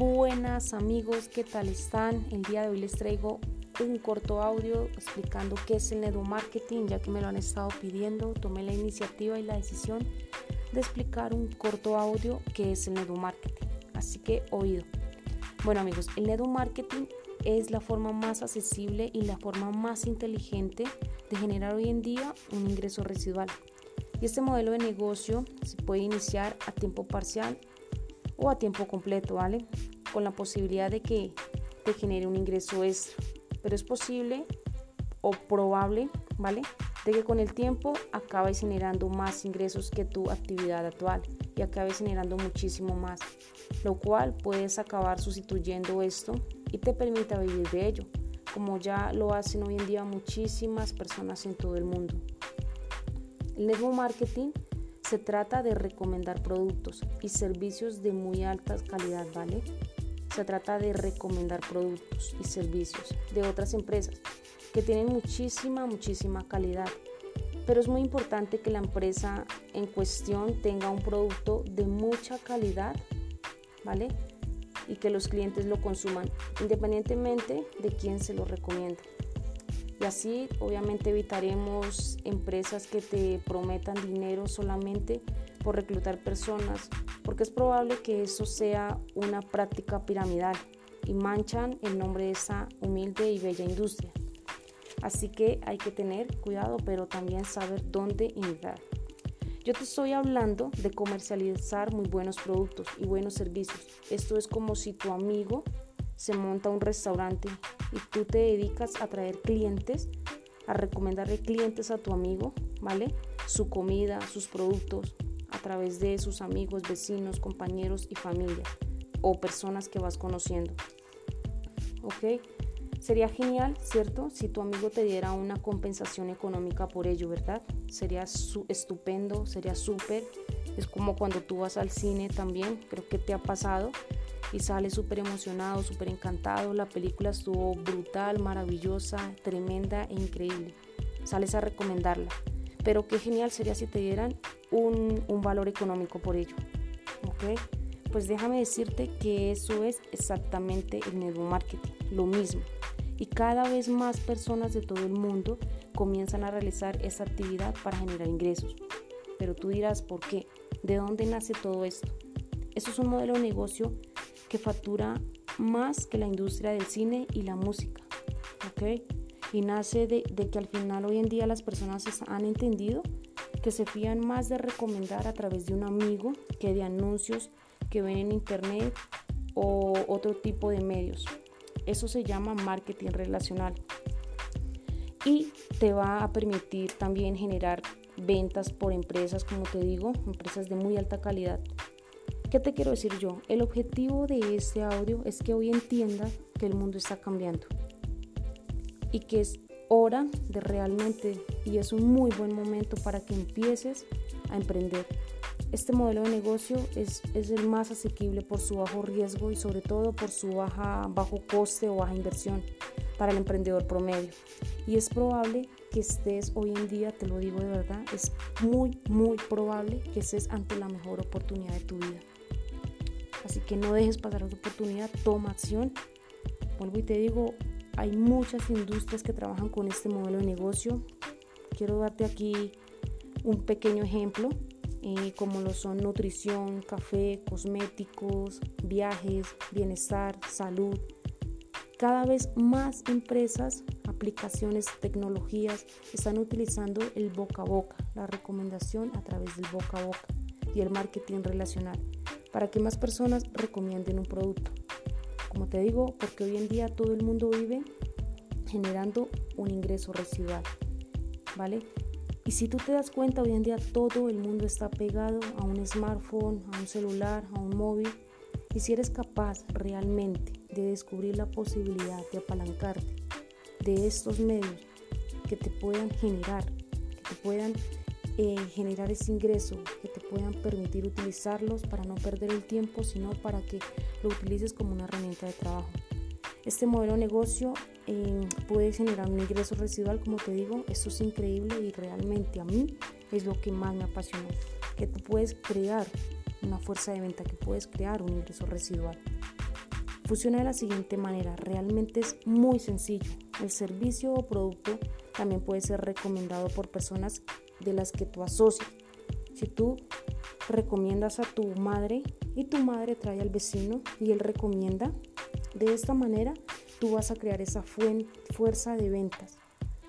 Buenas amigos, ¿qué tal están? El día de hoy les traigo un corto audio explicando qué es el network marketing, ya que me lo han estado pidiendo. Tomé la iniciativa y la decisión de explicar un corto audio que es el network marketing. Así que oído. Bueno amigos, el network marketing es la forma más accesible y la forma más inteligente de generar hoy en día un ingreso residual. Y este modelo de negocio se puede iniciar a tiempo parcial o a tiempo completo, ¿vale? Con la posibilidad de que te genere un ingreso extra. Pero es posible o probable, ¿vale? De que con el tiempo acabes generando más ingresos que tu actividad actual y acabes generando muchísimo más, lo cual puedes acabar sustituyendo esto y te permita vivir de ello, como ya lo hacen hoy en día muchísimas personas en todo el mundo. El network marketing se trata de recomendar productos y servicios de muy alta calidad, ¿vale? Se trata de recomendar productos y servicios de otras empresas que tienen muchísima, muchísima calidad. Pero es muy importante que la empresa en cuestión tenga un producto de mucha calidad, ¿vale? Y que los clientes lo consuman independientemente de quién se lo recomiende. Y así obviamente evitaremos empresas que te prometan dinero solamente por reclutar personas, porque es probable que eso sea una práctica piramidal y manchan el nombre de esa humilde y bella industria. Así que hay que tener cuidado, pero también saber dónde entrar. Yo te estoy hablando de comercializar muy buenos productos y buenos servicios. Esto es como si tu amigo se monta un restaurante y tú te dedicas a traer clientes, a recomendarle clientes a tu amigo, ¿vale? Su comida, sus productos, a través de sus amigos, vecinos, compañeros y familia o personas que vas conociendo. ¿Ok? Sería genial, ¿cierto? Si tu amigo te diera una compensación económica por ello, ¿verdad? Sería estupendo, sería súper. Es como cuando tú vas al cine también, creo que te ha pasado y sale súper emocionado, súper encantado. La película estuvo brutal, maravillosa, tremenda e increíble. Sales a recomendarla. Pero qué genial sería si te dieran un, un valor económico por ello. ¿Ok? Pues déjame decirte que eso es exactamente el network marketing, lo mismo. Y cada vez más personas de todo el mundo comienzan a realizar esa actividad para generar ingresos. Pero tú dirás, ¿por qué? ¿De dónde nace todo esto? Eso es un modelo de negocio que factura más que la industria del cine y la música. ¿ok? Y nace de, que al final hoy en día las personas han entendido que se fían más de recomendar a través de un amigo que de anuncios que ven en internet o otro tipo de medios. Eso se llama marketing relacional. Y te va a permitir también generar ventas por empresas, como te digo, empresas de muy alta calidad. ¿Qué te quiero decir yo? El objetivo de este audio es que hoy entienda que el mundo está cambiando y que es hora de realmente, y es un muy buen momento para que empieces a emprender. Este modelo de negocio es, es el más asequible por su bajo riesgo y sobre todo por su baja, bajo coste o baja inversión para el emprendedor promedio. Y es probable que estés hoy en día, te lo digo de verdad, es muy, muy probable que estés ante la mejor oportunidad de tu vida. Así que no dejes pasar esa oportunidad, toma acción. Vuelvo y te digo, hay muchas industrias que trabajan con este modelo de negocio. Quiero darte aquí un pequeño ejemplo, eh, como lo son nutrición, café, cosméticos, viajes, bienestar, salud. Cada vez más empresas, aplicaciones, tecnologías están utilizando el boca a boca, la recomendación a través del boca a boca y el marketing relacional para que más personas recomienden un producto. Como te digo, porque hoy en día todo el mundo vive generando un ingreso residual, ¿vale? Y si tú te das cuenta, hoy en día todo el mundo está pegado a un smartphone, a un celular, a un móvil. Y si eres capaz realmente de descubrir la posibilidad de apalancarte de estos medios que te puedan generar, que te puedan eh, generar ese ingreso, que te puedan permitir utilizarlos para no perder el tiempo, sino para que lo utilices como una herramienta de trabajo. Este modelo de negocio eh, puede generar un ingreso residual, como te digo, esto es increíble y realmente a mí es lo que más me apasiona, que tú puedes crear una fuerza de venta, que puedes crear un ingreso residual. Funciona de la siguiente manera, realmente es muy sencillo. El servicio o producto también puede ser recomendado por personas de las que tú asocias. Si tú recomiendas a tu madre y tu madre trae al vecino y él recomienda, de esta manera tú vas a crear esa fuerza de ventas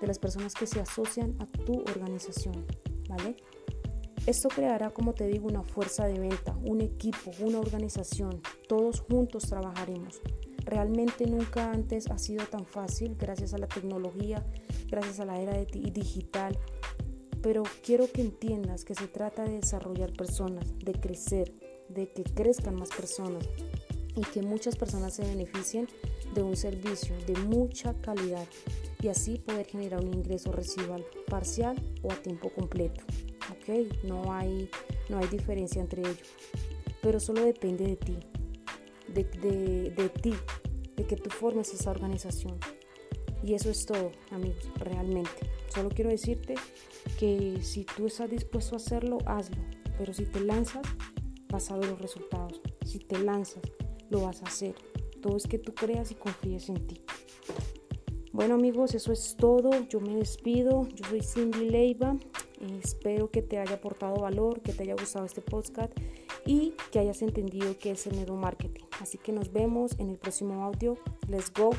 de las personas que se asocian a tu organización, ¿vale? Esto creará, como te digo, una fuerza de venta, un equipo, una organización. Todos juntos trabajaremos. Realmente nunca antes ha sido tan fácil gracias a la tecnología, gracias a la era digital. Pero quiero que entiendas que se trata de desarrollar personas, de crecer, de que crezcan más personas y que muchas personas se beneficien de un servicio de mucha calidad y así poder generar un ingreso residual parcial o a tiempo completo. No hay, no hay diferencia entre ellos. Pero solo depende de ti, de, de ti, de que tú formes esa organización. Y eso es todo, amigos, realmente. Solo quiero decirte que si tú estás dispuesto a hacerlo, hazlo. Pero si te lanzas, vas a los resultados. Si te lanzas, lo vas a hacer. Todo es que tú creas y confíes en ti. Bueno amigos, eso es todo. Yo me despido. Yo soy Cindy Leiva. Espero que te haya aportado valor, que te haya gustado este podcast y que hayas entendido qué es el marketing. Así que nos vemos en el próximo audio. Let's go.